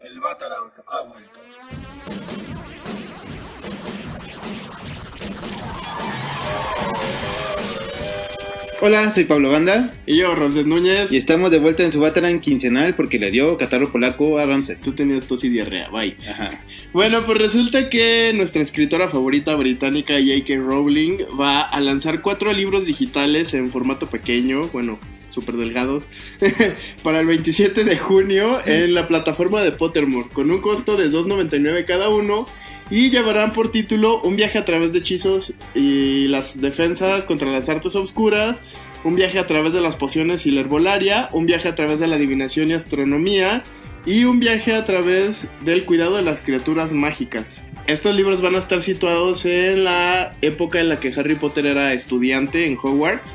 El Batarang ha vuelto. Hola, soy Pablo Banda Y yo, Ramses Núñez. y estamos de vuelta en su Batarang quincenal porque le dio catarro polaco a Ramses. Tú tenías tos y diarrea, bye. Ajá. Bueno, pues resulta que nuestra escritora favorita británica, J.K. Rowling, va a lanzar cuatro libros digitales en formato pequeño, bueno, súper delgados, para el 27 de junio en la plataforma de Pottermore, con un costo de 2.99 cada uno. Y llevarán por título Un viaje a través de hechizos y las defensas contra las artes oscuras, un viaje a través de las pociones y la herbolaria, un viaje a través de la adivinación y astronomía, y un viaje a través del cuidado de las criaturas mágicas. Estos libros van a estar situados en la época en la que Harry Potter era estudiante en Hogwarts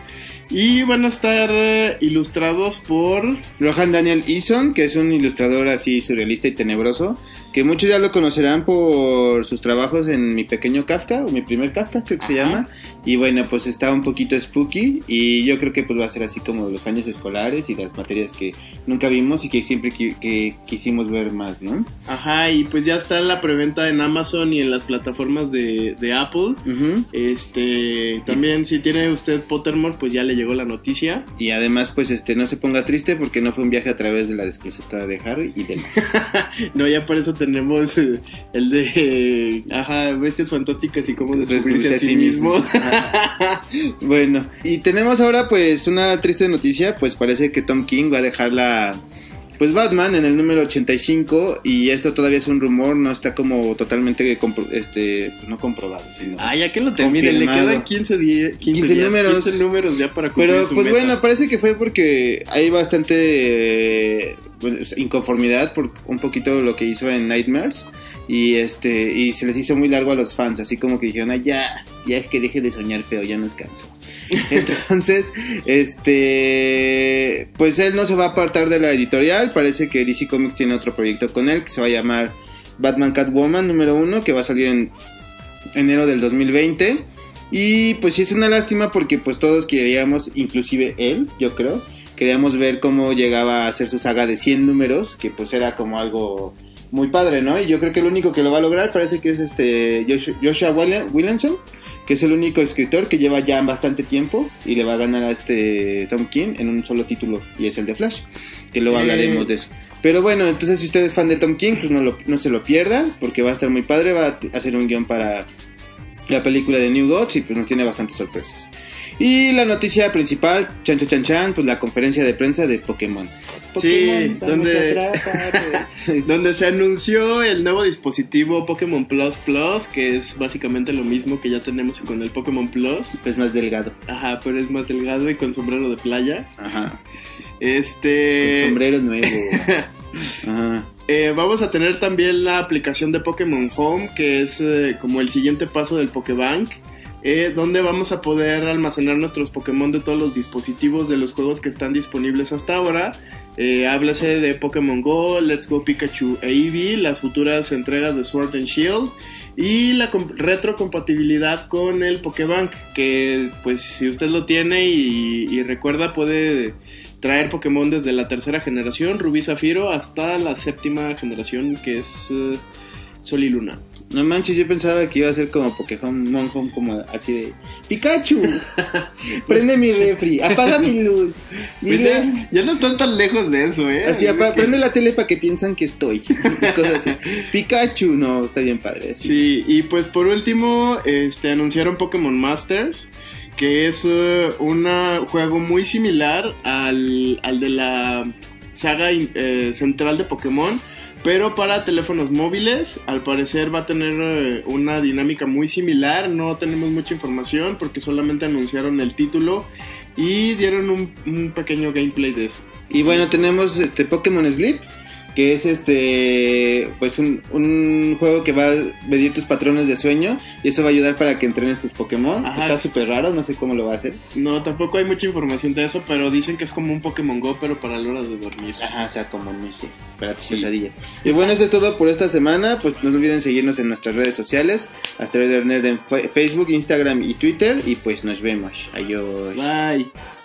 y van a estar eh, ilustrados por... Rohan Daniel Eason, que es un ilustrador así surrealista y tenebroso, que muchos ya lo conocerán por sus trabajos en Mi Pequeño Kafka, o Mi Primer Kafka creo que se Ajá. llama, y bueno, pues está un poquito spooky, y yo creo que pues va a ser así como los años escolares y las materias que nunca vimos y que siempre qui- que quisimos ver más, ¿no? Ajá, y pues ya está la preventa en Amazon y en las plataformas de, de Apple. Ujú. Este, también si tiene usted Pottermore, pues ya le llegó la noticia. Y además, pues este, no se ponga triste porque no fue un viaje a través de la desclosetada de Harry y demás. No, ya por eso tenemos eh, el de, eh, ajá, bestias fantásticas y cómo descubrirse a sí mismo. bueno, y tenemos ahora pues una triste noticia, pues parece que Tom King va a dejar la pues Batman en el número 85 y esto todavía es un rumor, no está como totalmente compro- este no comprobado, sino Ah, ya que lo termine, le quedan 15, die- 15, 15 días, números. 15 números ya para cumplir Pero su pues meta. bueno, parece que fue porque hay bastante eh, inconformidad por un poquito lo que hizo en Nightmares y este y se les hizo muy largo a los fans, así como que dijeron, "Ah, ya, ya es que deje de soñar feo, ya nos cansó." Entonces, este pues él no se va a apartar de la editorial, parece que DC Comics tiene otro proyecto con él que se va a llamar Batman Catwoman número uno que va a salir en enero del 2020. Y pues sí es una lástima porque pues todos queríamos, inclusive él, yo creo, queríamos ver cómo llegaba a hacer su saga de 100 números, que pues era como algo muy padre, ¿no? Y yo creo que el único que lo va a lograr parece que es este Joshua, Joshua William- Williamson, que es el único escritor que lleva ya bastante tiempo y le va a ganar a este Tom King en un solo título y es el de Flash, que luego Eh. hablaremos de eso. Pero bueno, entonces si usted es fan de Tom King, pues no, lo- no se lo pierda, porque va a estar muy padre, va a hacer un guion para la película de New Gods y pues nos tiene bastantes sorpresas. Y la noticia principal, chan chan chan chan, pues la conferencia de prensa de Pokémon. Sí, Pokémon, vamos donde-. Donde se anunció el nuevo dispositivo Pokémon Plus Plus, que es básicamente lo mismo que ya tenemos con el Pokémon Plus. es más delgado. Ajá, pero es más delgado y con sombrero de playa. Ajá. Este. Con sombrero nuevo. Ajá. Eh, vamos a tener también la aplicación de Pokémon Home, que es eh, como el siguiente paso del Pokébank, eh, donde vamos a poder almacenar nuestros Pokémon de todos los dispositivos de los juegos que están disponibles hasta ahora. Eh, háblase de Pokémon Go, Let's Go Pikachu e Eevee, las futuras entregas de Sword and Shield y la com- retrocompatibilidad con el Pokébank, que pues si usted lo tiene y, y recuerda puede traer Pokémon desde la tercera generación, Rubí Zafiro, hasta la séptima generación, que es eh, Sol y Luna. No manches, yo pensaba que iba a ser como Pokémon Home, como así de Pikachu, prende mi refri, apaga mi luz. Pues ya, ya no están tan lejos de eso, ¿eh? Así, apa- que- prende la tele para que piensan que estoy. Y cosas así. Pikachu, no, está bien padre. así. Sí, y pues por último, este, anunciaron Pokémon Masters, que es eh, un juego muy similar al, al de la saga eh, central de Pokémon, pero para teléfonos móviles. Al parecer va a tener eh, una dinámica muy similar, no tenemos mucha información porque solamente anunciaron el título y dieron un, un pequeño gameplay de eso. Y bueno, tenemos este Pokémon Sleep, que es este pues un, un juego que va a medir tus patrones de sueño y eso va a ayudar para que entrenes tus Pokémon. Ajá. Está súper raro, no sé cómo lo va a hacer. No, tampoco hay mucha información de eso, pero dicen que es como un Pokémon Go, pero para la hora de dormir. Ajá, o sea, como no sé, para tus Sí. pesadillas. Y bueno, eso es todo por esta semana. Pues no olviden seguirnos en nuestras redes sociales, Asteroid Nerd en Facebook, Instagram y Twitter. Y pues nos vemos. Adiós. Bye.